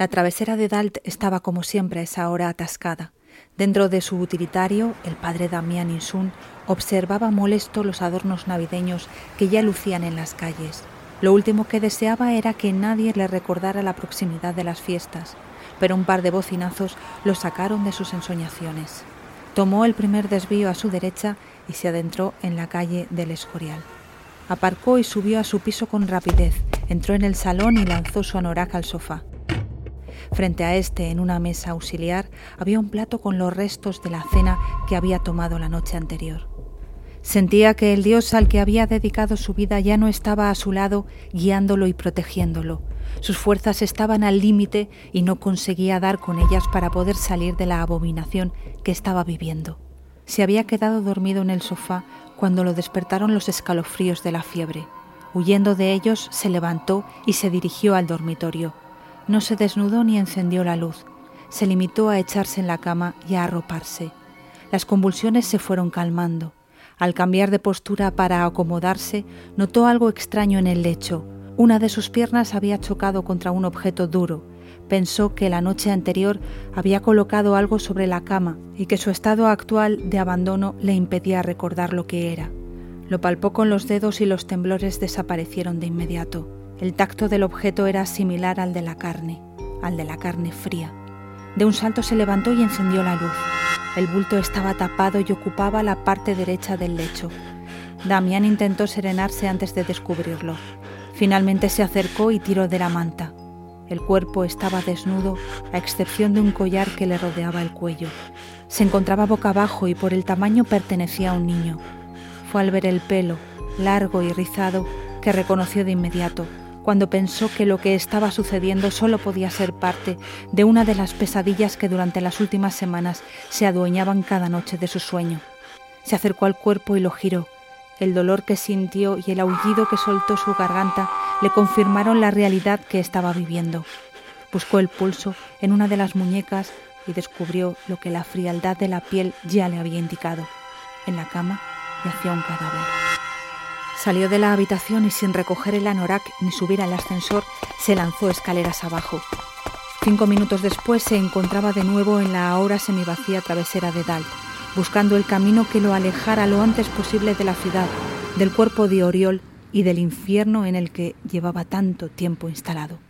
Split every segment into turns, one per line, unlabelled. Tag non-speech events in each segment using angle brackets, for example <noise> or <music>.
La travesera de Dalt estaba como siempre a esa hora atascada. Dentro de su utilitario, el padre Damián Insun observaba molesto los adornos navideños que ya lucían en las calles. Lo último que deseaba era que nadie le recordara la proximidad de las fiestas, pero un par de bocinazos lo sacaron de sus ensoñaciones. Tomó el primer desvío a su derecha y se adentró en la calle del Escorial. Aparcó y subió a su piso con rapidez, entró en el salón y lanzó su anorak al sofá. Frente a este, en una mesa auxiliar, había un plato con los restos de la cena que había tomado la noche anterior. Sentía que el Dios al que había dedicado su vida ya no estaba a su lado, guiándolo y protegiéndolo. Sus fuerzas estaban al límite y no conseguía dar con ellas para poder salir de la abominación que estaba viviendo. Se había quedado dormido en el sofá cuando lo despertaron los escalofríos de la fiebre. Huyendo de ellos, se levantó y se dirigió al dormitorio. No se desnudó ni encendió la luz. Se limitó a echarse en la cama y a arroparse. Las convulsiones se fueron calmando. Al cambiar de postura para acomodarse, notó algo extraño en el lecho. Una de sus piernas había chocado contra un objeto duro. Pensó que la noche anterior había colocado algo sobre la cama y que su estado actual de abandono le impedía recordar lo que era. Lo palpó con los dedos y los temblores desaparecieron de inmediato. El tacto del objeto era similar al de la carne, al de la carne fría. De un salto se levantó y encendió la luz. El bulto estaba tapado y ocupaba la parte derecha del lecho. Damián intentó serenarse antes de descubrirlo. Finalmente se acercó y tiró de la manta. El cuerpo estaba desnudo, a excepción de un collar que le rodeaba el cuello. Se encontraba boca abajo y por el tamaño pertenecía a un niño. Fue al ver el pelo, largo y rizado, que reconoció de inmediato cuando pensó que lo que estaba sucediendo solo podía ser parte de una de las pesadillas que durante las últimas semanas se adueñaban cada noche de su sueño. Se acercó al cuerpo y lo giró. El dolor que sintió y el aullido que soltó su garganta le confirmaron la realidad que estaba viviendo. Buscó el pulso en una de las muñecas y descubrió lo que la frialdad de la piel ya le había indicado. En la cama yacía un cadáver. Salió de la habitación y sin recoger el anorak ni subir al ascensor, se lanzó escaleras abajo. Cinco minutos después se encontraba de nuevo en la ahora semivacía travesera de Dalt, buscando el camino que lo alejara lo antes posible de la ciudad, del cuerpo de Oriol y del infierno en el que llevaba tanto tiempo instalado.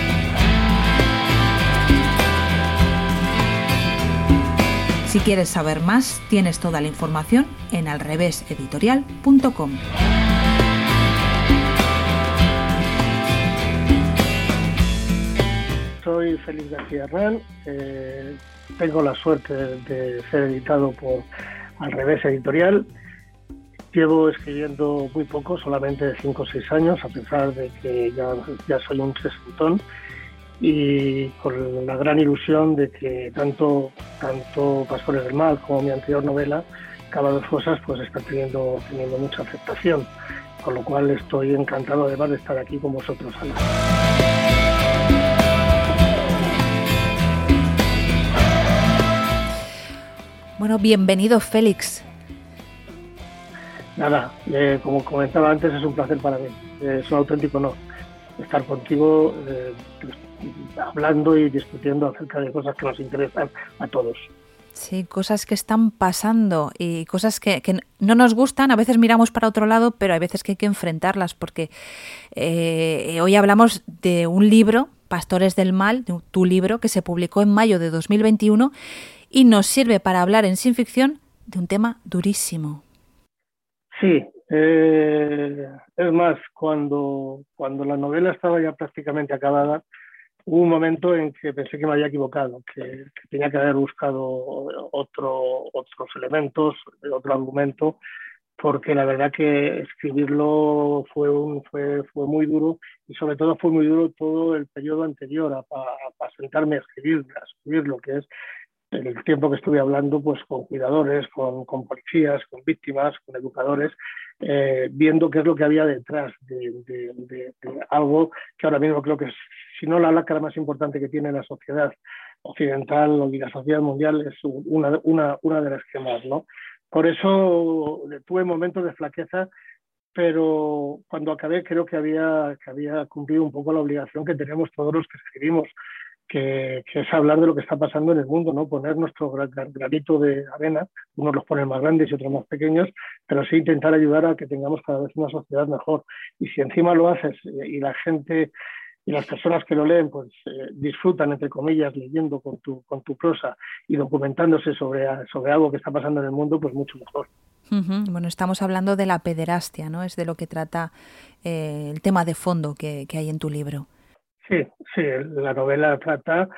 Si quieres saber más, tienes toda la información en alreveseditorial.com.
Soy Félix García Herrán, eh, tengo la suerte de ser editado por Al Revés Editorial. Llevo escribiendo muy poco, solamente 5 o 6 años, a pesar de que ya, soy un sesentón y con la gran ilusión de que tanto, tanto Pastores del Mal como mi anterior novela, Cava dos Fosas, pues está teniendo, teniendo mucha aceptación, con lo cual estoy encantado además de estar aquí con vosotros, Ana.
Bueno, bienvenido Félix.
Nada, eh, como comentaba antes, es un placer para mí, es un auténtico honor estar contigo. Eh, hablando y discutiendo acerca de cosas que nos interesan a todos.
Sí, cosas que están pasando y cosas que, no nos gustan. A veces miramos para otro lado, pero hay veces que hay que enfrentarlas porque eh, hoy hablamos de un libro, Pastores del Mal, tu libro, que se publicó en mayo de 2021 y nos sirve para hablar en sin ficción de un tema durísimo.
Sí, eh, es más, cuando, cuando la novela estaba ya prácticamente acabada, hubo un momento en que pensé que me había equivocado, que, tenía que haber buscado otro, otros elementos, otro argumento, porque la verdad que escribirlo fue, un, fue, fue muy duro y sobre todo fue muy duro todo el periodo anterior a, a, sentarme a escribir, a escribir lo que es el tiempo que estuve hablando pues con cuidadores, con, con policías, con víctimas, con educadores, eh, viendo qué es lo que había detrás de, algo que ahora mismo creo que es, si no la lacra más importante que tiene la sociedad occidental y la sociedad mundial, es una, una, una de las que más. ¿no? Por eso tuve momentos de flaqueza, pero cuando acabé creo que había, que había cumplido un poco la obligación que tenemos todos los que escribimos que, es hablar de lo que está pasando en el mundo, ¿no? Poner nuestro granito de arena, unos los ponen más grandes y otros más pequeños, pero sí intentar ayudar a que tengamos cada vez una sociedad mejor. Y si encima lo haces eh, y la gente y las personas que lo leen pues eh, disfrutan, entre comillas, leyendo con tu, con tu prosa y documentándose sobre, sobre algo que está pasando en el mundo, pues mucho mejor.
Bueno, estamos hablando de la pederastia, ¿no? Es de lo que trata eh, el tema de fondo que hay en tu libro.
Sí, sí, la novela trata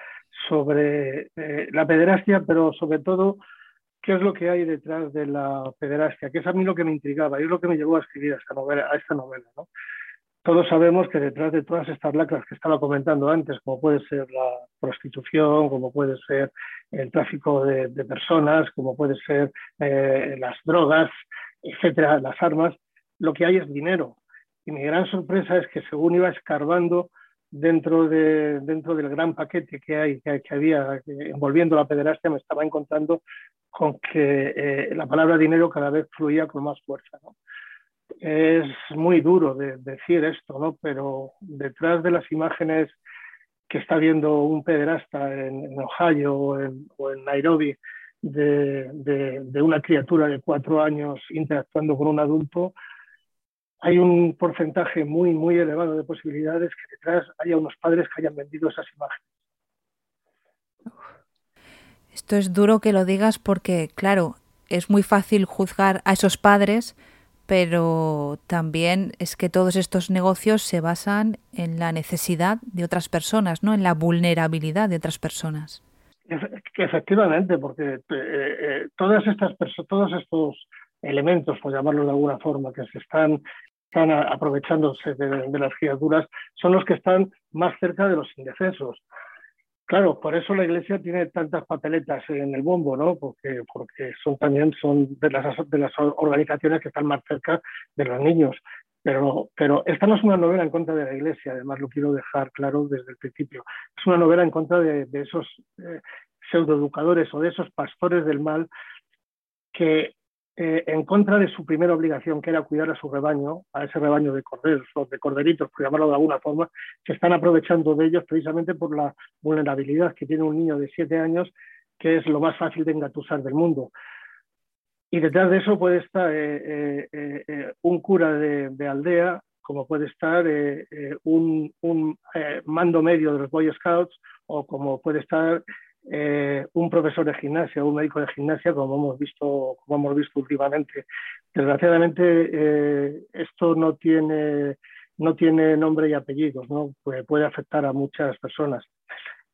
sobre eh, la pederastia, pero sobre todo qué es lo que hay detrás de la pederastia, que es a mí lo que me intrigaba y es lo que me llevó a escribir a esta novela. Esta novela ¿no? Todos sabemos que detrás de todas estas lacras que estaba comentando antes, como puede ser la prostitución, como puede ser el tráfico de, personas, como puede ser eh, las drogas, etcétera, las armas, lo que hay es dinero. Y mi gran sorpresa es que según iba escarbando dentro, de, dentro del gran paquete que, hay, que, había envolviendo la pederastia, me estaba encontrando con que eh, la palabra dinero cada vez fluía con más fuerza. Es muy duro de, decir esto, ¿no? pero detrás de las imágenes que está viendo un pederasta en, Ohio o en, Nairobi de, de, una criatura de cuatro años interactuando con un adulto, hay un porcentaje muy, muy elevado de posibilidades que detrás haya unos padres que hayan vendido esas imágenes.
Esto es duro que lo digas porque, claro, es muy fácil juzgar a esos padres, pero también es que todos estos negocios se basan en la necesidad de otras personas, ¿no? En la vulnerabilidad de otras personas.
Efectivamente, porque eh, eh, todas estas todos estos elementos, por llamarlo de alguna forma, que se están están aprovechándose de, las criaturas son los que están más cerca de los indefensos. Claro, por eso la Iglesia tiene tantas papeletas en el bombo, ¿no? Porque, porque son también son de las, de las organizaciones que están más cerca de los niños. Pero, pero esta no es una novela en contra de la Iglesia, además lo quiero dejar claro desde el principio. Es una novela en contra de, esos eh, pseudoeducadores o de esos pastores del mal que eh, en contra de su primera obligación, que era cuidar a su rebaño, a ese rebaño de corderos o de corderitos, por llamarlo de alguna forma, se están aprovechando de ellos precisamente por la vulnerabilidad que tiene un niño de siete años, que es lo más fácil de engatusar del mundo. Y detrás de eso puede estar eh, eh, un cura de, aldea, como puede estar un, un mando medio de los Boy Scouts, o como puede estar eh, un profesor de gimnasia, un médico de gimnasia, como hemos visto, como hemos visto últimamente. Desgraciadamente, eh, esto no tiene, no tiene nombre y apellidos, ¿no? puede afectar a muchas personas.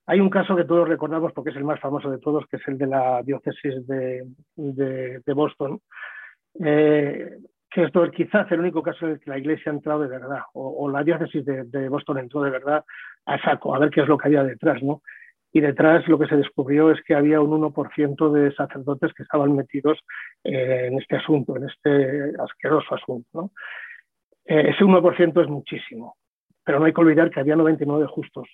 Hay un caso que todos recordamos porque es el más famoso de todos, que es el de la diócesis de, de, Boston, eh, que es quizás el único caso en el que la Iglesia ha entrado de verdad, o, o la diócesis de, de, Boston entró de verdad a saco, a ver qué es lo que había detrás, ¿no? Y detrás lo que se descubrió es que había un 1% de sacerdotes que estaban metidos eh, en este asunto, en este asqueroso asunto. Eh, ese 1% es muchísimo, pero no hay que olvidar que había 99 justos.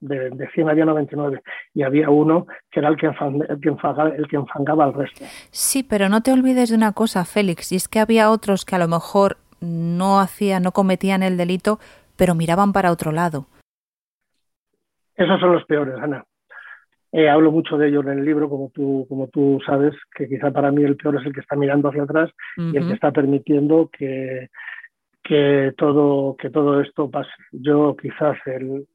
De, 100 había 99 y había uno que era el que, el, que enfangaba, el que enfangaba al resto.
Sí, pero no te olvides de una cosa, Félix, y es que había otros que a lo mejor no hacían, no cometían el delito, pero miraban para otro lado
Esos son los peores, Ana. Eh, hablo mucho de ellos en el libro, como tú, como tú sabes, que quizá para mí el peor es el que está mirando hacia atrás y el que está permitiendo que, que, todo, que todo esto pase. Yo quizás el,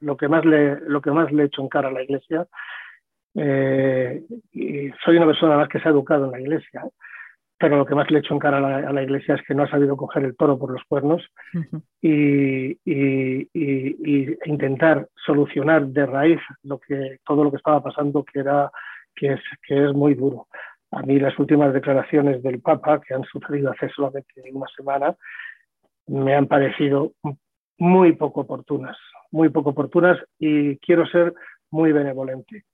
lo, que más le, lo que más le echo en cara a la Iglesia, eh, y soy una persona más que se ha educado en la Iglesia, pero lo que más le echo en cara a la, Iglesia es que no ha sabido coger el toro por los cuernos y, intentar solucionar de raíz lo que, todo lo que estaba pasando, que, era, que, es, que es muy duro. A mí las últimas declaraciones del Papa, que han sucedido hace solamente una semana, me han parecido muy poco oportunas, muy poco oportunas y quiero ser muy benevolente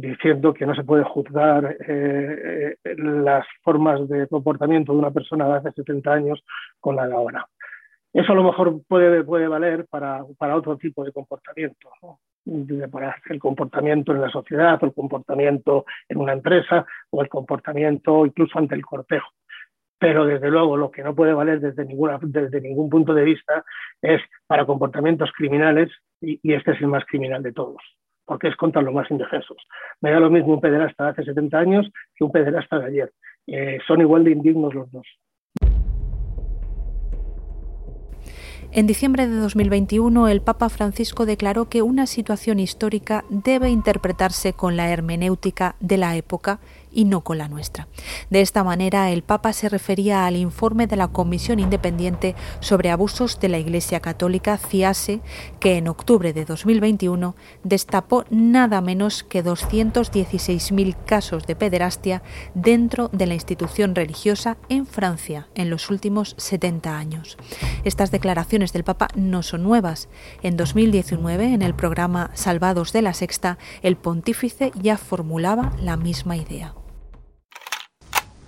diciendo que no se puede juzgar eh, eh, las formas de comportamiento de una persona de hace 70 años con la de ahora. Eso a lo mejor puede, puede valer para, para otro tipo de comportamiento, para el comportamiento en la sociedad, el comportamiento en una empresa, o el comportamiento incluso ante el cortejo. Pero desde luego lo que no puede valer desde, ninguna, desde ningún punto de vista es para comportamientos criminales, y este es el más criminal de todos porque es contra los más indefensos. Me da lo mismo un pederasta de hace 70 años que un pederasta de ayer. Eh, son igual de indignos los dos.
En diciembre de 2021, el Papa Francisco declaró que una situación histórica debe interpretarse con la hermenéutica de la época y no con la nuestra. De esta manera, el Papa se refería al informe de la Comisión Independiente sobre Abusos de la Iglesia Católica, CIASE, que en octubre de 2021 destapó nada menos que 216.000 casos de pederastia dentro de la institución religiosa en Francia en los últimos 70 años. Estas declaraciones del Papa no son nuevas. En 2019, en el programa Salvados de la Sexta, el pontífice ya formulaba la misma idea.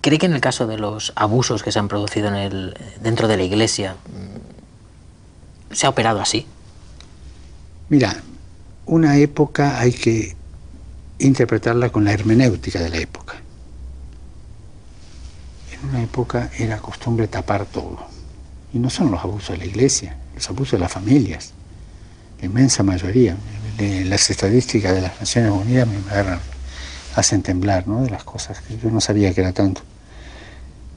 ¿Cree que en el caso de los abusos que se han producido en el, dentro de la Iglesia mm, se ha operado así?
Mira, una época hay que interpretarla con la hermenéutica de la época. En una época era costumbre tapar todo. Y no son los abusos de la iglesia, los abusos de las familias. La inmensa mayoría. Las estadísticas de las Naciones Unidas me hacen temblar ¿no? de las cosas que yo no sabía que era tanto.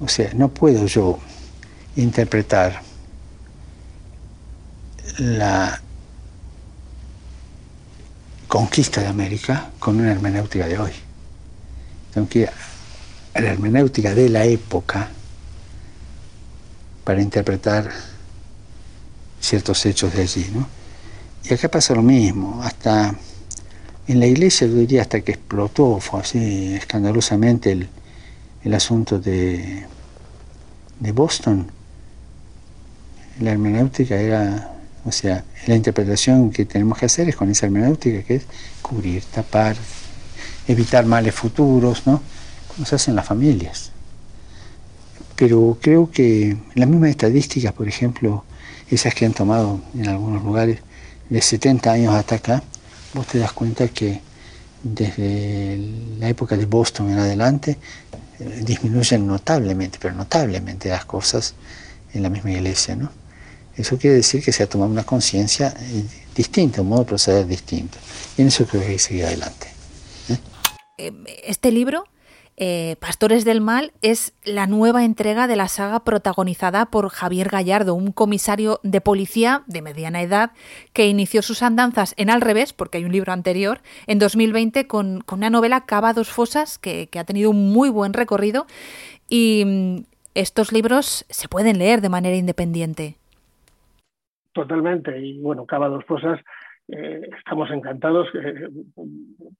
O sea, no puedo yo interpretar la conquista de América con una hermenéutica de hoy. Tengo que ir a la hermenéutica de la época para interpretar ciertos hechos de allí. ¿no? Y acá pasa lo mismo, hasta en la iglesia yo diría hasta que explotó, fue así escandalosamente el, el asunto de, de Boston, la hermenéutica era, o sea, la interpretación que tenemos que hacer es con esa hermenéutica que es cubrir, tapar, evitar males futuros, ¿no? Como se hacen las familias. Pero creo que las mismas estadísticas, por ejemplo, esas que han tomado en algunos lugares de 70 años hasta acá, vos te das cuenta que desde la época de Boston en adelante disminuyen notablemente, pero notablemente las cosas en la misma iglesia, ¿no? Eso quiere decir que se ha tomado una conciencia eh, distinta, un modo de proceder distinto. Y en eso creo que hay que seguir adelante.
¿eh? Eh, este libro eh, Pastores del Mal es la nueva entrega de la saga protagonizada por Javier Gallardo, un comisario de policía de mediana edad que inició sus andanzas en Al revés, porque hay un libro anterior, en 2020 con, una novela Cava dos Fosas que, ha tenido un muy buen recorrido y mm, estos libros se pueden leer de manera independiente.
Totalmente, y bueno, Cava dos Fosas eh, estamos encantados. Eh,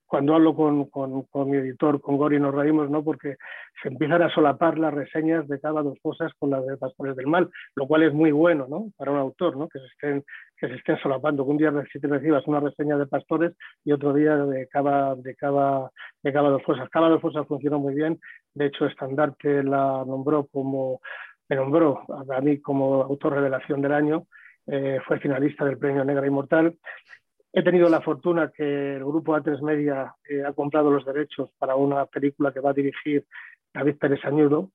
cuando hablo con, con, mi editor, con Gori, nos reímos, ¿no? Porque se empiezan a solapar las reseñas de cada dos cosas con las de Pastores del Mal, lo cual es muy bueno, ¿no? Para un autor, ¿no? Que se estén, que se estén solapando, que un día recibas una reseña de Pastores y otro día de cada de cada de cada dos cosas. Cada dos cosas funcionó muy bien. De hecho, Estandarte la nombró como, me nombró a mí como autor revelación del año eh, fue finalista del Premio Negra Inmortal. He tenido la fortuna que el grupo A3 Media eh, ha comprado los derechos para una película que va a dirigir David Pérez Añudo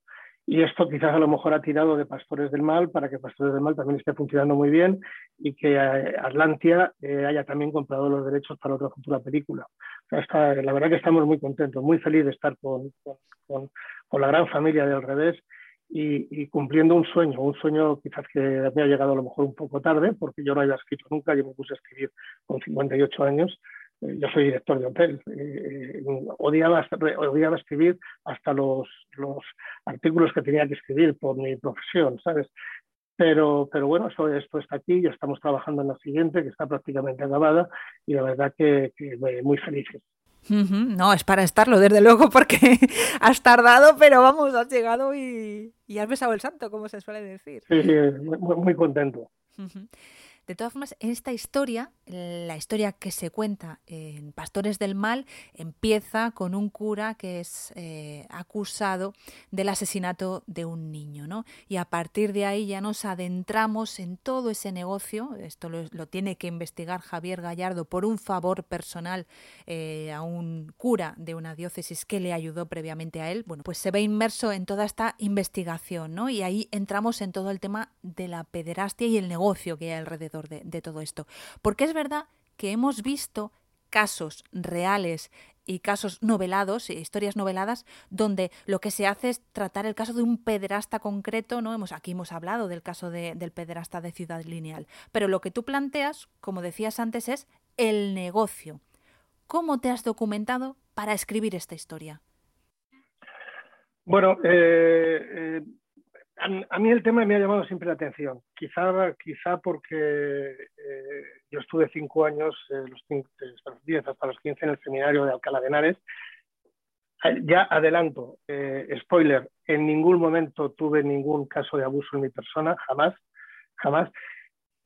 y esto quizás a lo mejor ha tirado de Pastores del Mal para que Pastores del Mal también esté funcionando muy bien y que eh, Atlantia eh, haya también comprado los derechos para otra futura película. la verdad que estamos muy contentos, muy felices de estar con, con, con, la gran familia del revés y, cumpliendo un sueño, un sueño quizás que me ha llegado a lo mejor un poco tarde, porque yo no había escrito nunca, yo me puse a escribir con 58 años, eh, yo soy director de hotel, eh, odiaba, odiaba escribir hasta los, los artículos que tenía que escribir por mi profesión, ¿sabes? Pero, pero bueno, eso, esto está aquí, ya estamos trabajando en la siguiente, que está prácticamente acabada, y la verdad que, que muy felices.
No, es para estarlo, desde luego, porque <laughs> has tardado, pero vamos, has llegado y, has besado el santo, como se suele decir.
Sí, sí muy, contento.
De todas formas, esta historia, la historia que se cuenta en Pastores del Mal, empieza con un cura que es eh, acusado del asesinato de un niño, ¿no? Y a partir de ahí ya nos adentramos en todo ese negocio. Esto lo, tiene que investigar Javier Gallardo por un favor personal eh, a un cura de una diócesis que le ayudó previamente a él. Bueno, pues se ve inmerso en toda esta investigación, ¿no? Y ahí entramos en todo el tema de la pederastia y el negocio que hay alrededor de, todo esto. Porque es verdad que hemos visto casos reales y casos novelados, historias noveladas, donde lo que se hace es tratar el caso de un pederasta concreto, ¿no? Hemos, aquí hemos hablado del caso del pederasta de Ciudad Lineal. Pero lo que tú planteas, como decías antes, es el negocio. ¿Cómo te has documentado para escribir esta historia?
Bueno, eh, eh, a, mí el tema me ha llamado siempre la atención, quizá, quizá porque eh, yo estuve cinco años, eh, los, hasta los 10 hasta los 15 en el seminario de Alcalá de Henares. Eh, ya adelanto, spoiler, en ningún momento tuve ningún caso de abuso en mi persona, jamás, jamás,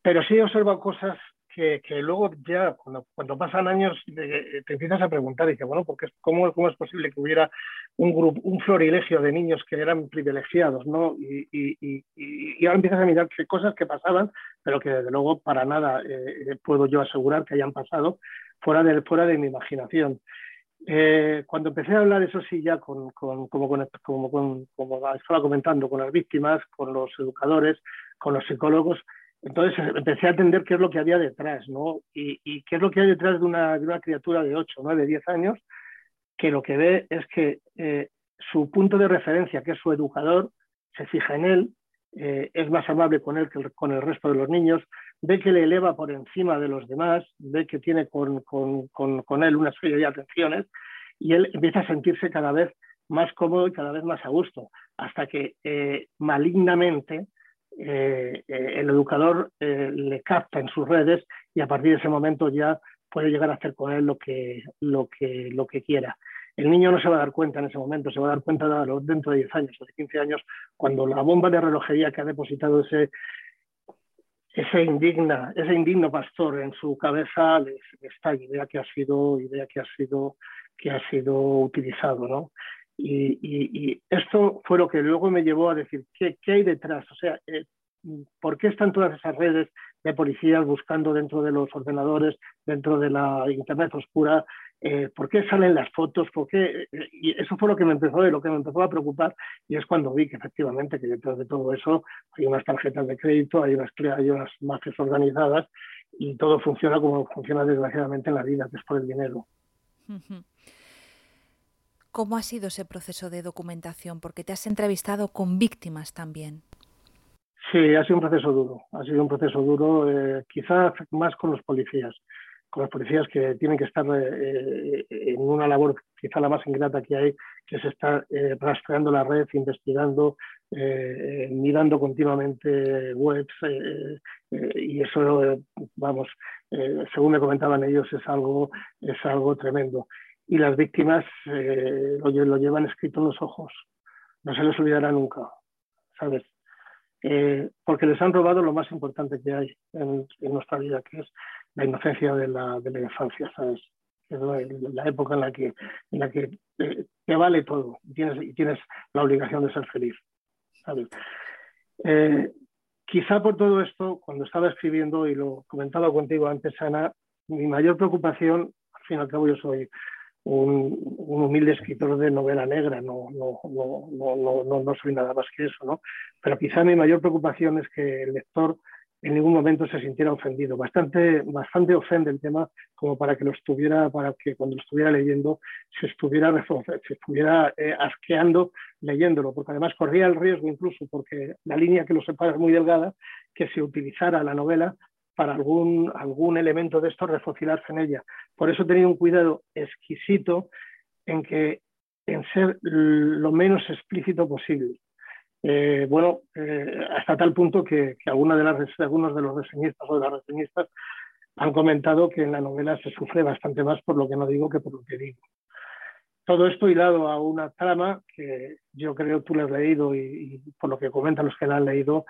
pero sí he observado cosas que, luego ya cuando, pasan años te empiezas a preguntar y que bueno, porque ¿cómo, ¿cómo es posible que hubiera un grupo, un florilegio de niños que eran privilegiados, ¿no? Y, y, ahora empiezas a mirar qué cosas que pasaban, pero que desde luego para nada eh, puedo yo asegurar que hayan pasado fuera de, fuera de mi imaginación. Eh, cuando empecé a hablar, eso sí, ya con, con, como, con, como, como estaba comentando, con las víctimas, con los educadores, con los psicólogos, entonces empecé a entender qué es lo que había detrás, ¿no? Y, qué es lo que hay detrás de una, de criatura de 8, 9, 10 años, que lo que ve es que eh, su punto de referencia, que es su educador, se fija en él, eh, es más amable con él que con el resto de los niños, ve que le eleva por encima de los demás, ve que tiene con él una serie de atenciones y él empieza a sentirse cada vez más cómodo y cada vez más a gusto, hasta que eh, malignamente eh, eh, el educador eh, le capta en sus redes y a partir de ese momento ya puede llegar a hacer con él lo que, lo que, lo que quiera. El niño no se va a dar cuenta en ese momento, se va a dar cuenta dentro de 10 años o de 15 años, cuando la bomba de relojería que ha depositado ese, ese, indigna, ese indigno pastor en su cabeza le, está y vea que ha sido, idea que ha sido, que ha sido utilizado. ¿no? Y, esto fue lo que luego me llevó a decir, ¿qué, qué hay detrás? O sea, eh, ¿por qué están todas esas redes de policías buscando dentro de los ordenadores, dentro de la Internet oscura? Eh, ¿Por qué salen las fotos? ¿Por qué? Y eso fue lo que me empezó, de lo que me empezó a preocupar y es cuando vi que efectivamente que detrás de todo eso hay unas tarjetas de crédito, hay unas, hay unas mafias organizadas y todo funciona como funciona desgraciadamente en la vida, que es por el dinero.
¿Cómo ha sido ese proceso de documentación? Porque te has entrevistado con víctimas también.
Sí, ha sido un proceso duro. Ha sido un proceso duro, eh, quizás más con los policías, con los policías que tienen que estar eh, en una labor quizá la más ingrata que hay, que es estar eh, rastreando la red, investigando, mirando continuamente webs y eso, vamos, según me comentaban ellos, es algo, es algo tremendo y las víctimas eh, lo, llevan escrito en los ojos. No se les olvidará nunca, ¿sabes? Eh, porque les han robado lo más importante que hay en, nuestra vida, que es la inocencia de la, de la infancia, ¿sabes? Es la, época en la que, en la que eh, te vale todo y tienes, tienes la obligación de ser feliz, ¿sabes? quizá por todo esto, cuando estaba escribiendo, y lo comentaba contigo antes, Ana, mi mayor preocupación, al fin y al cabo yo soy un, humilde escritor de novela negra, no, no, no, no soy nada más que eso, ¿no? Pero quizá mi mayor preocupación es que el lector en ningún momento se sintiera ofendido. Bastante, bastante ofende el tema como para que lo estuviera, para que cuando lo estuviera leyendo se estuviera, se estuviera eh, asqueando leyéndolo, porque además corría el riesgo incluso, porque la línea que lo separa es muy delgada, que se utilizara la novela para algún, algún elemento de esto refocilarse en ella. Por eso he tenido un cuidado exquisito en que en ser lo menos explícito posible. Eh, bueno, eh, hasta tal punto que, que de las, algunos de los reseñistas o de las reseñistas han comentado que en la novela se sufre bastante más por lo que no digo que por lo que digo. Todo esto hilado a una trama que yo creo tú la has leído y, por lo que comentan los que la han leído,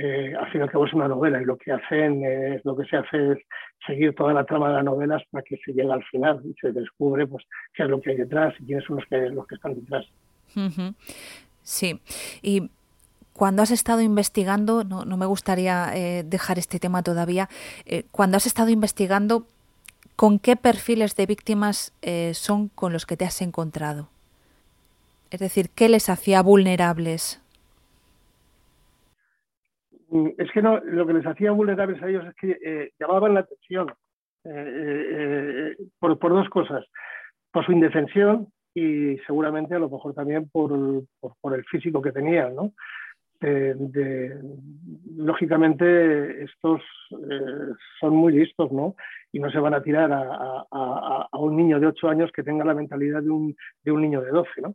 eh, al fin y al cabo es una novela y lo que hacen es, lo que se hace es seguir toda la trama de la novela hasta que se llega al final y se descubre pues qué es lo que hay detrás y quiénes son los que, los que están detrás.
Sí, y cuando has estado investigando, no, me gustaría eh, dejar este tema todavía, eh, cuando has estado investigando, ¿con qué perfiles de víctimas son con los que te has encontrado? Es decir, ¿qué les hacía vulnerables?
Mm, es que no, lo que les hacía vulnerables a ellos es que llamaban la atención por, dos cosas. Por su indefensión, y seguramente a lo mejor también por, por, por, el físico que tenían, ¿no? lógicamente estos eh, son muy listos, ¿no? Y no se van a tirar a, un niño de 8 años que tenga la mentalidad de un, de un niño de 12, ¿no?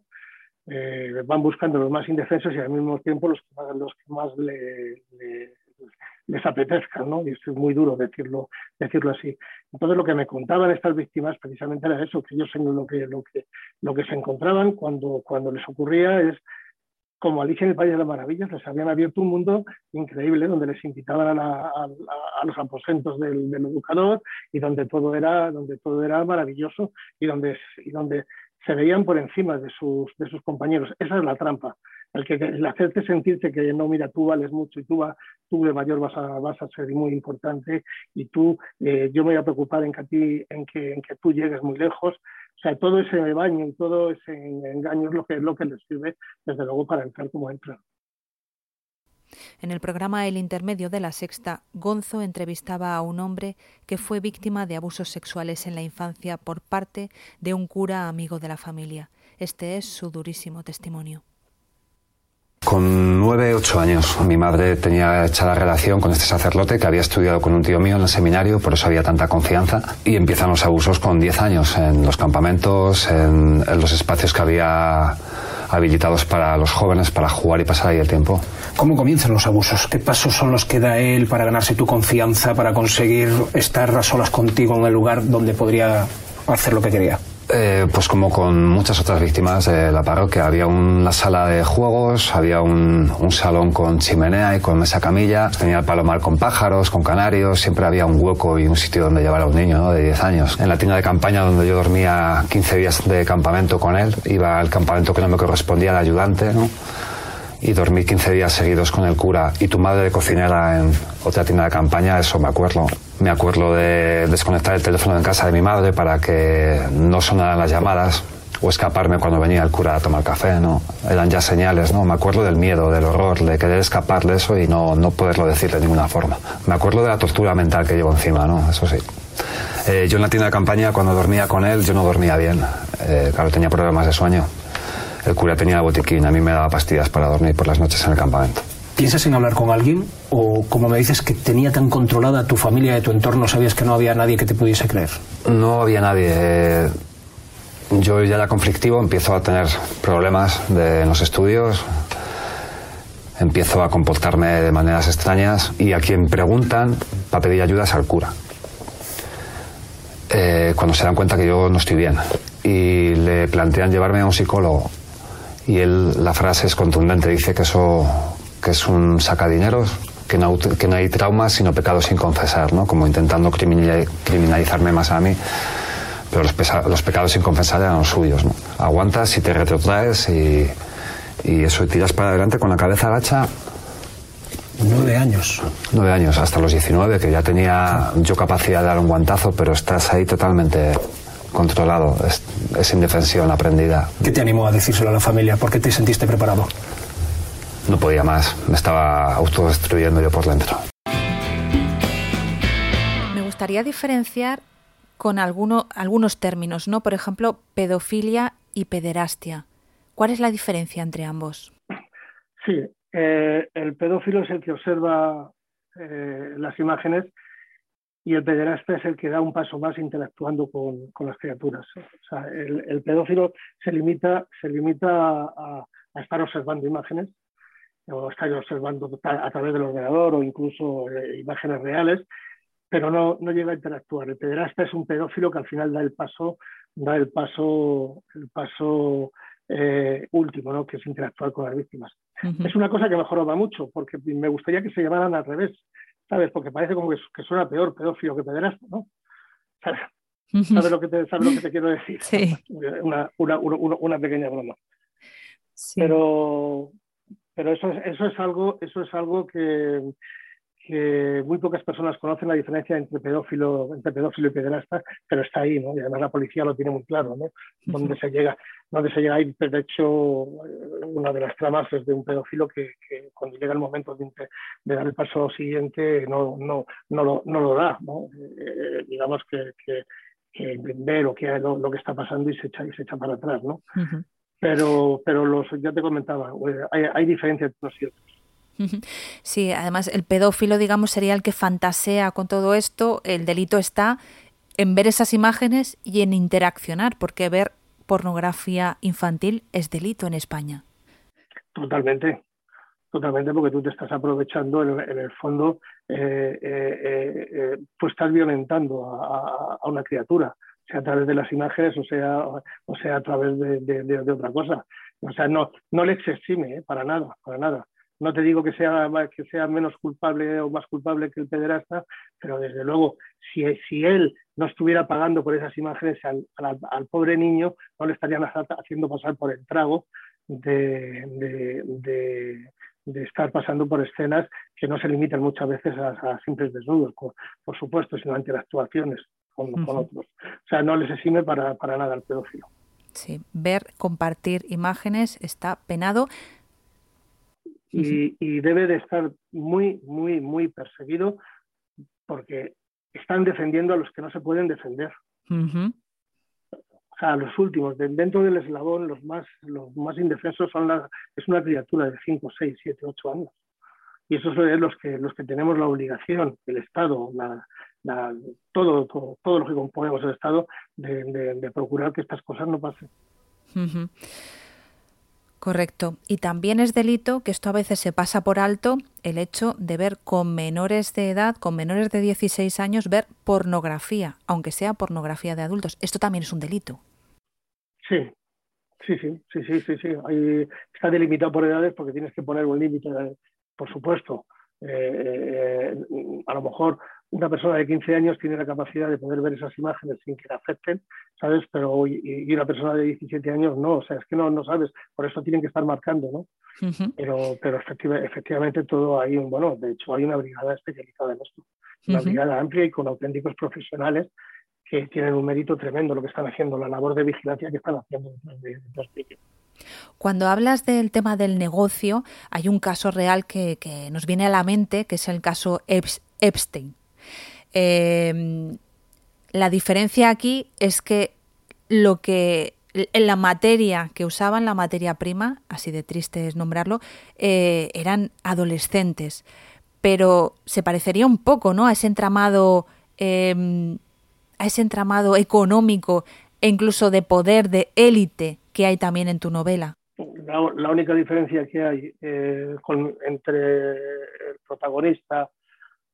Eh, van buscando los más indefensos y al mismo tiempo los que más, los que más les apetezcan, ¿no? Y es muy duro decirlo, decirlo así. Entonces lo que me contaban estas víctimas precisamente era eso, que ellos lo que, lo que, lo que se encontraban cuando, cuando les ocurría es como Alicia en el País de las Maravillas, les habían abierto un mundo increíble donde les invitaban a, los aposentos del, educador y donde todo era, donde todo era maravilloso y donde, y donde se veían por encima de sus, de sus compañeros. Esa es la trampa. El, que, el hacerte sentirte que no, mira, tú vales mucho y tú, va, tú de mayor vas a, vas a ser muy importante y tú, eh, yo me voy a preocupar en que, ti, en, que, en que tú llegues muy lejos o sea, todo ese baño y todo ese engaño es lo que, es lo que les sirve, desde luego, para entrar como entran.
En el programa El Intermedio de la Sexta, Gonzo entrevistaba a un hombre que fue víctima de abusos sexuales en la infancia por parte de un cura amigo de la familia. Este es su durísimo testimonio.
Con nueve, ocho años, mi madre tenía hecha la relación con este sacerdote que había estudiado con un tío mío en el seminario, por eso había tanta confianza. Y empiezan los abusos con diez años, en los campamentos, en, los espacios que había habilitados para los jóvenes para jugar y pasar ahí el tiempo.
¿Cómo comienzan los abusos? ¿Qué pasos son los que da él para ganarse tu confianza, para conseguir estar a solas contigo en el lugar donde podría hacer lo que quería?
Eh, pues como con muchas otras víctimas de la parroquia, había una sala de juegos, había un, salón con chimenea y con mesa camilla, tenía el palomar con pájaros, con canarios, siempre había un hueco y un sitio donde llevar a un niño de 10 años. En la tienda de campaña donde yo dormía 15 días de campamento con él, iba al campamento que no me correspondía de ayudante, ¿no? Y dormí 15 días seguidos con el cura y tu madre de cocinera en otra tienda de campaña, eso me acuerdo. Me acuerdo de desconectar el teléfono en casa de mi madre para que no sonaran las llamadas o escaparme cuando venía el cura a tomar café, ¿no? Eran ya señales, ¿no? Me acuerdo del miedo, del horror, de querer escapar de eso y no, no poderlo decir de ninguna forma. Me acuerdo de la tortura mental que llevo encima, ¿no? Eso sí. Eh, yo en la tienda de campaña, cuando dormía con él, yo no dormía bien. Eh, claro, tenía problemas de sueño. El cura tenía botiquín, a mí me daba pastillas para dormir por las noches en el campamento.
¿Piensas en hablar con alguien? ¿O como me dices que tenía tan controlada tu familia y tu entorno, sabías que no había nadie que te pudiese creer?
No había nadie. Yo ya era conflictivo, empiezo a tener problemas en los estudios, empiezo a comportarme de maneras extrañas y a quien preguntan para pedir ayuda es al cura. Eh, cuando se dan cuenta que yo no estoy bien y le plantean llevarme a un psicólogo y él, la frase es contundente, dice que eso que es un sacadineros, que no, que no hay traumas sino pecados sin confesar, ¿no? como intentando criminalizarme más a mí. Pero los, los pecados sin confesar eran los suyos. ¿no? Aguantas y te retrotraes y, y eso, y tiras para adelante con la cabeza agacha
Nueve años.
Nueve años, hasta los 19, que ya tenía yo capacidad de dar un guantazo, pero estás ahí totalmente controlado, es, indefensión aprendida.
¿Qué te animó a decírselo a la familia? ¿Por qué te sentiste preparado?
No podía más, me estaba autodestruyendo yo por dentro.
Me gustaría diferenciar con algunos términos, ¿no? Por ejemplo, pedofilia y pederastia. ¿Cuál es la diferencia entre ambos?
Sí, eh, el pedófilo es el que observa eh, las imágenes y el pederasta es el que da un paso más interactuando con, las criaturas. O sea, el, pedófilo se limita, se limita a, estar observando imágenes o estar observando a través del ordenador o incluso eh, imágenes reales, pero no, no llega a interactuar. El pederasta es un pedófilo que al final da el paso, da el paso, el paso eh, último, ¿no? que es interactuar con las víctimas. Es una cosa que mejor va mucho, porque me gustaría que se llamaran al revés. ¿Sabes? Porque parece como que, suena peor pedófilo que pederasta, ¿no? ¿Sabes, lo, que te, lo que te quiero decir?
Sí. <laughs>
Una, una, una, una pequeña broma. Sí. Pero, pero eso, eso, es algo, eso es algo que, que muy pocas personas conocen la diferencia entre pedófilo, entre pedófilo y pederasta, pero está ahí, ¿no? Y además la policía lo tiene muy claro, ¿no? Dónde se llega, dónde se llega ahí. De hecho, una de las tramas es de un pedófilo que, cuando llega el momento de, dar el paso siguiente no, no, no, lo, no lo da, ¿no? Eh, digamos que, que, que ver o que lo, lo, que está pasando y se echa, y se echa para atrás, ¿no? Pero, pero los, ya te comentaba, eh, hay, hay diferencias entre unos y otros.
Sí, además el pedófilo, digamos, sería el que fantasea con todo esto. El delito está en ver esas imágenes y en interaccionar, porque ver pornografía infantil es delito en España.
Totalmente, totalmente, porque tú te estás aprovechando, en, el fondo, eh, eh, eh, pues estás violentando a, una criatura, sea a través de las imágenes o sea, o sea a través de, otra cosa. O sea, no, no le exime, para nada, para nada. No te digo que sea, que sea menos culpable o más culpable que el pederasta, pero desde luego, si, si él no estuviera pagando por esas imágenes al, pobre niño, no le estarían haciendo pasar por el trago de, estar pasando por escenas que no se limitan muchas veces a, simples desnudos, por, supuesto, sino ante las actuaciones con, otros. O sea, no les exime para, para nada al pedófilo.
Sí, ver, compartir imágenes está penado
y, debe de estar muy, muy, muy perseguido porque están defendiendo a los que no se pueden defender. O sea, los últimos, dentro del eslabón, los más, los más indefensos son la, es una criatura de 5, 6, 7, 8 años. Y esos son los que, los que tenemos la obligación, el Estado, la, todo, todo, lo que componemos el Estado, de, procurar que estas cosas no pasen.
Correcto. Y también es delito, que esto a veces se pasa por alto, el hecho de ver con menores de edad, con menores de 16 años, ver pornografía, aunque sea pornografía de adultos. Esto también es un delito.
Sí, sí, sí, sí, sí, sí. sí. está delimitado por edades porque tienes que poner un límite, por supuesto. Eh, eh, a lo mejor una persona de 15 años tiene la capacidad de poder ver esas imágenes sin que la afecten, ¿sabes? Pero y, una persona de 17 años no, o sea, es que no, no sabes, por eso tienen que estar marcando, ¿no? Pero, pero efectivamente todo hay, un, bueno, de hecho hay una brigada especializada en esto, una brigada amplia y con auténticos profesionales que tienen un mérito tremendo lo que están haciendo, la labor de vigilancia que están haciendo de,
Cuando hablas del tema del negocio, hay un caso real que, que nos viene a la mente, que es el caso Epstein. Em, la diferencia aquí es que lo que en la materia que usaban, la materia prima, así de triste es nombrarlo, eh, eran adolescentes. Pero se parecería un poco, ¿no? A ese entramado, em, a ese entramado económico e incluso de poder, de élite que hay también en tu novela.
La, única diferencia que hay eh, entre el protagonista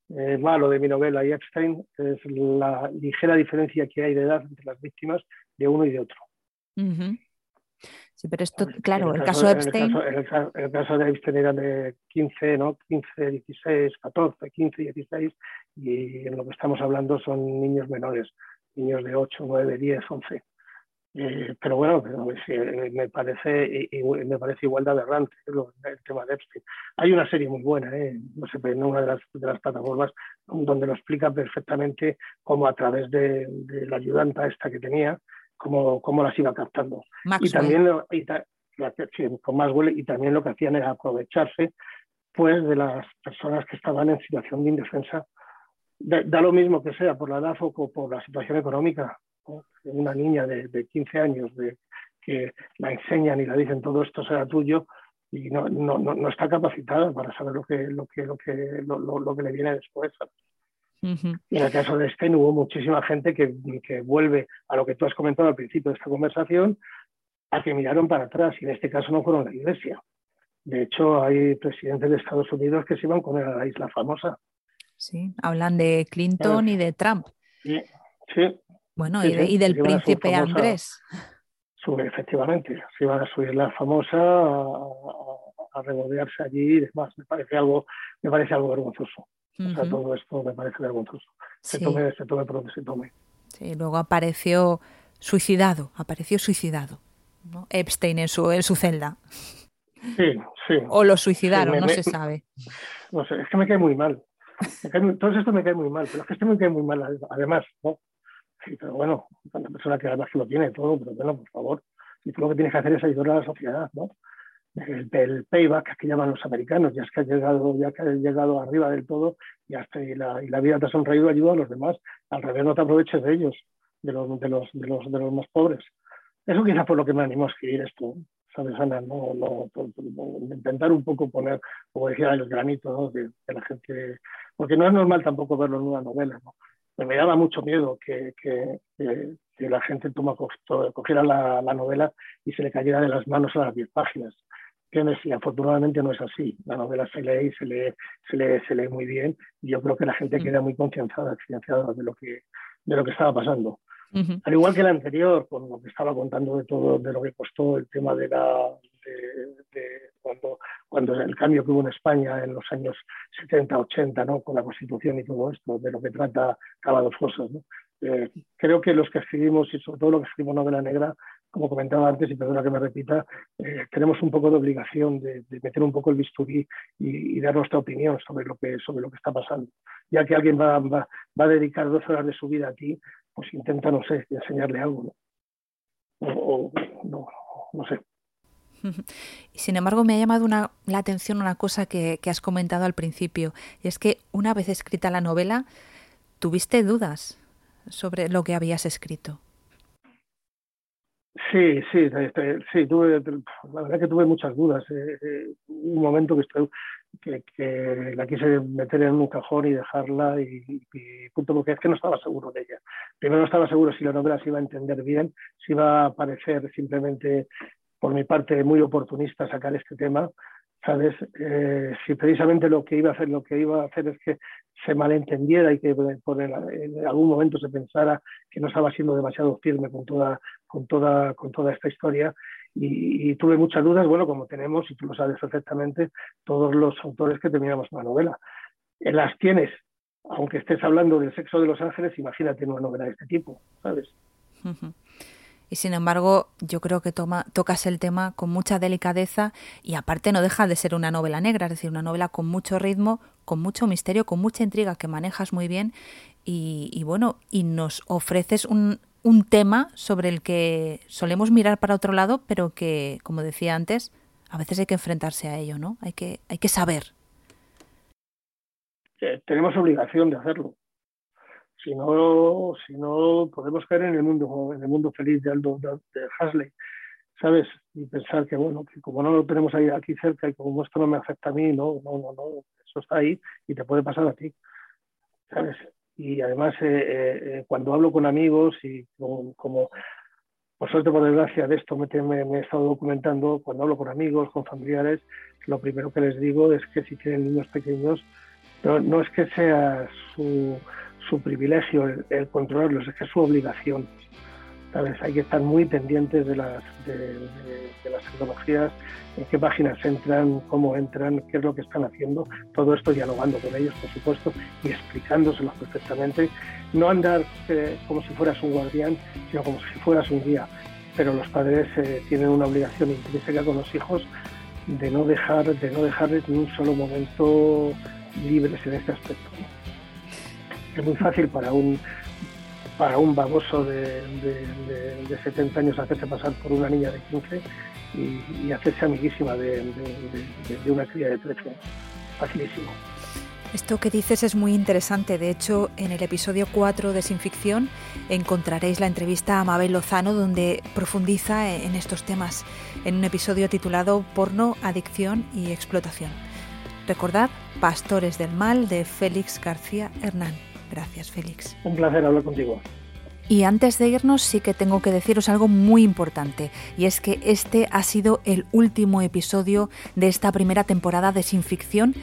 eh, malo de mi novela y Epstein es la ligera diferencia que hay de edad entre las víctimas de uno y de otro.
Sí, pero esto, claro, el, caso, de Epstein.
El caso, de Epstein era de 15, ¿no? 15, 16, 14, 15, 16, y en lo que estamos hablando son niños menores, niños de 8, 9, 10, 11. Eh, pero bueno, eh, me parece me parece igual de aberrante el tema de Epstein. Hay una serie muy buena, no sé, en una de las, de las, plataformas donde lo explica perfectamente cómo a través de, la ayudanta esta que tenía, cómo, cómo las iba captando. Y también y con más huele, y también lo que hacían era aprovecharse pues de las personas que estaban en situación de indefensa. Da, lo mismo que sea por la edad o por la situación económica. Una niña de, de, 15 años de, que la enseñan y la dicen todo esto será tuyo y no, no, no, está capacitada para saber lo que, lo que, lo que, lo, lo, que le viene después. Y en el caso de Stein hubo muchísima gente que, que, vuelve a lo que tú has comentado al principio de esta conversación, a que miraron para atrás y en este caso no fueron la iglesia. De hecho, hay presidentes de Estados Unidos que se iban con la isla famosa.
Sí, hablan de Clinton y de Trump.
Sí, sí.
Bueno, y, del príncipe Andrés.
efectivamente, se iban a su isla famosa a, a, regodearse allí y demás. Me parece algo, me parece algo vergonzoso. O sea, todo esto me parece vergonzoso. Se tome, se tome por se tome.
Sí, luego apareció suicidado, apareció suicidado. Epstein en su, en su celda.
Sí, sí.
O lo suicidaron, no se sabe.
No sé, es que me cae muy mal. todo esto me cae muy mal, pero es que este me cae muy mal además, ¿no? Sí, pero bueno, una persona que además que lo tiene todo, pero bueno, por favor, y tú lo que tienes que hacer es ayudar a la sociedad, ¿no? El, payback que llaman los americanos, ya es que has llegado, ya que has llegado arriba del todo y, hasta, y, la, y la vida te ha sonreído, ayuda a los demás. Al revés, no te aproveches de ellos, de los, de los, de los, de los más pobres. Eso quizás por lo que me animó a escribir esto, ¿sabes, Ana? No, no, intentar un poco poner, como decía, el granito ¿no? de, la gente, porque no es normal tampoco verlo en una novela, ¿no? Me daba mucho miedo que, que, que, la gente toma, cogiera la, la, novela y se le cayera de las manos a las 10 páginas. Que si afortunadamente no es así. La novela se lee y se lee, se lee, se lee muy bien y yo creo que la gente mm. queda muy concienciada, de lo que, de lo que estaba pasando. Al igual que el anterior, con lo que estaba contando de todo, de lo que costó el tema de la de, cuando, cuando el cambio que hubo en España en los años 70, 80, ¿no? con la Constitución y todo esto, de lo que trata cada dos cosas. Eh, creo que los que escribimos, y sobre todo los que escribimos novela negra, como comentaba antes, y perdona que me repita, eh, tenemos un poco de obligación de, meter un poco el bisturí y, dar nuestra opinión sobre lo que, sobre lo que está pasando. Ya que alguien va, va, va a dedicar dos horas de su vida aquí, pues intenta, no sé, enseñarle algo, ¿no? O, no, no sé. <laughs>
Sin embargo, me ha llamado la atención una cosa que, has comentado al principio, y es que una vez escrita la novela, tuviste dudas sobre lo que habías escrito.
Sí, sí, sí, la verdad que tuve muchas dudas. Eh, eh, un momento que estoy, que, la quise meter en un cajón y dejarla y, punto porque es que no estaba seguro de ella. Primero no estaba seguro si la novela se iba a entender bien, si iba a parecer simplemente por mi parte muy oportunista sacar este tema, ¿sabes? Eh, si precisamente lo que iba a hacer, lo que iba a hacer es que se malentendiera y que por en algún momento se pensara que no estaba siendo demasiado firme con toda, con toda, con toda esta historia, y, tuve muchas dudas, bueno, como tenemos, y tú lo sabes perfectamente, todos los autores que terminamos una novela. En las tienes, aunque estés hablando del sexo de los ángeles, imagínate una novela de este tipo, ¿sabes?
Y sin embargo, yo creo que toma, tocas el tema con mucha delicadeza y aparte no deja de ser una novela negra, es decir, una novela con mucho ritmo, con mucho misterio, con mucha intriga que manejas muy bien y, y bueno, y nos ofreces un, un tema sobre el que solemos mirar para otro lado, pero que, como decía antes, a veces hay que enfrentarse a ello, ¿no? Hay que, hay que saber.
Tenemos obligación de hacerlo. Si no, si no podemos caer en el mundo, en el mundo feliz de Aldo de, Hasley, ¿sabes? Y pensar que bueno, que como no lo tenemos ahí aquí cerca y como esto no me afecta a mí, no, no, no, no, eso está ahí y te puede pasar a ti. ¿Sabes? y además eh, eh, eh, cuando hablo con amigos y como, por suerte por desgracia de esto me, he estado documentando, cuando hablo con amigos, con familiares, lo primero que les digo es que si tienen niños pequeños, no, no es que sea su, su privilegio el controlarlos, es que es su obligación. Hay que estar muy pendientes de las, de, las tecnologías, en qué páginas entran, cómo entran, qué es lo que están haciendo, todo esto dialogando con ellos, por supuesto, y explicándoselos perfectamente. No andar eh, como si fueras un guardián, sino como si fueras un guía. pero los padres eh, tienen una obligación intrínseca con los hijos de no dejar de no dejarles ni un solo momento libres en este aspecto. Es muy fácil para un para un baboso de, 70 años hacerse pasar por una niña de 15 y, hacerse amiguísima de, una cría de 13. Facilísimo.
Esto que dices es muy interesante. De hecho, en el episodio 4 de Sin Ficción encontraréis la entrevista a Mabel Lozano donde profundiza en estos temas en un episodio titulado Porno, Adicción y Explotación. Recordad, Pastores del Mal de Félix García Hernán. Gracias, Félix.
Un placer hablar contigo.
Y antes de irnos sí que tengo que deciros algo muy importante, y es que este ha sido el último episodio de esta primera temporada de Sin Ficción.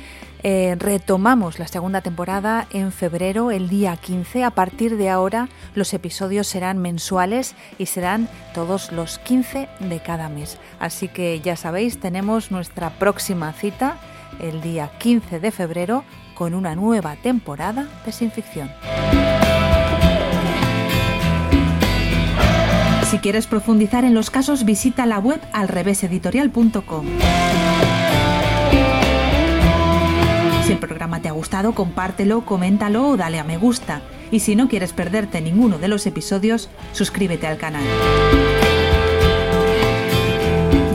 Eh, retomamos la segunda temporada en febrero, el día 15. A partir de ahora los episodios serán mensuales y serán todos los 15 de cada mes. Así que ya sabéis, tenemos nuestra próxima cita el día 15 de febrero con una nueva temporada de Sin Ficción. Si quieres profundizar en los casos, visita la web alreveseditorial.com. Si el programa te ha gustado, compártelo, coméntalo o dale a me gusta. Y si no quieres perderte ninguno de los episodios, suscríbete al canal.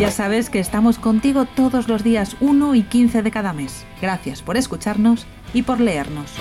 Ya sabes que estamos contigo todos los días 1 y 15 de cada mes. Gracias por escucharnos y por leernos.